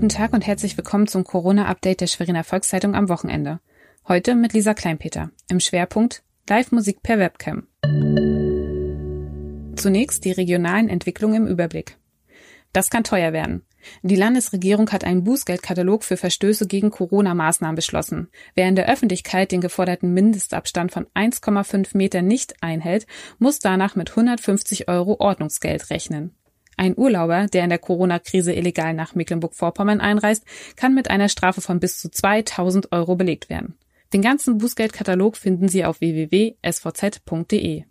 guten Tag und herzlich willkommen zum Corona-Update der Schweriner Volkszeitung am Wochenende. Heute mit Lisa Kleinpeter. Im Schwerpunkt Live-Musik per Webcam. Zunächst die regionalen Entwicklungen im Überblick. Das kann teuer werden. Die Landesregierung hat einen Bußgeldkatalog für Verstöße gegen Corona-Maßnahmen beschlossen. Wer in der Öffentlichkeit den geforderten Mindestabstand von 1,5 Meter nicht einhält, muss danach mit 150 Euro Ordnungsgeld rechnen. Ein Urlauber, der in der Corona-Krise illegal nach Mecklenburg-Vorpommern einreist, kann mit einer Strafe von bis zu 2000 Euro belegt werden. Den ganzen Bußgeldkatalog finden Sie auf www.svz.de.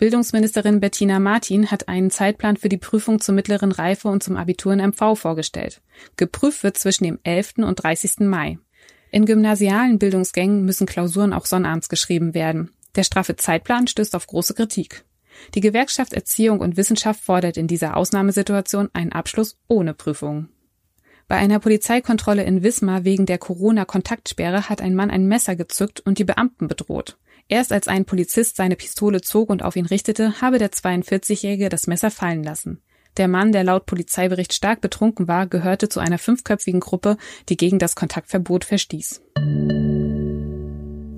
Bildungsministerin Bettina Martin hat einen Zeitplan für die Prüfung zur mittleren Reife und zum Abitur in MV vorgestellt. Geprüft wird zwischen dem 11. und 30. Mai. In gymnasialen Bildungsgängen müssen Klausuren auch sonnabends geschrieben werden. Der straffe Zeitplan stößt auf große Kritik. Die Gewerkschaft Erziehung und Wissenschaft fordert in dieser Ausnahmesituation einen Abschluss ohne Prüfung. Bei einer Polizeikontrolle in Wismar wegen der Corona-Kontaktsperre hat ein Mann ein Messer gezückt und die Beamten bedroht. Erst als ein Polizist seine Pistole zog und auf ihn richtete, habe der 42-Jährige das Messer fallen lassen. Der Mann, der laut Polizeibericht stark betrunken war, gehörte zu einer fünfköpfigen Gruppe, die gegen das Kontaktverbot verstieß.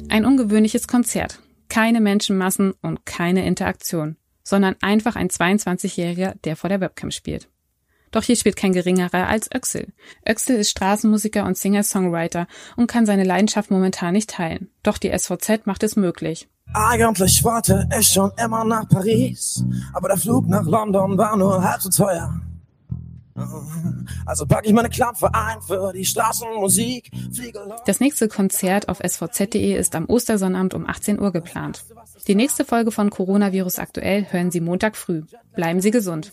Ein ungewöhnliches Konzert. Keine Menschenmassen und keine Interaktion, sondern einfach ein 22-Jähriger, der vor der Webcam spielt. Doch hier spielt kein geringerer als Öxel. Öxel ist Straßenmusiker und Singer-Songwriter und kann seine Leidenschaft momentan nicht teilen. Doch die SVZ macht es möglich. Eigentlich wollte ich schon immer nach Paris, aber der Flug nach London war nur halb so teuer. Also packe ich meine Klampfe ein für die Straßenmusik. Das nächste Konzert auf svz.de ist am Ostersonnabend um 18 Uhr geplant. Die nächste Folge von Coronavirus aktuell hören Sie Montag früh. Bleiben Sie gesund.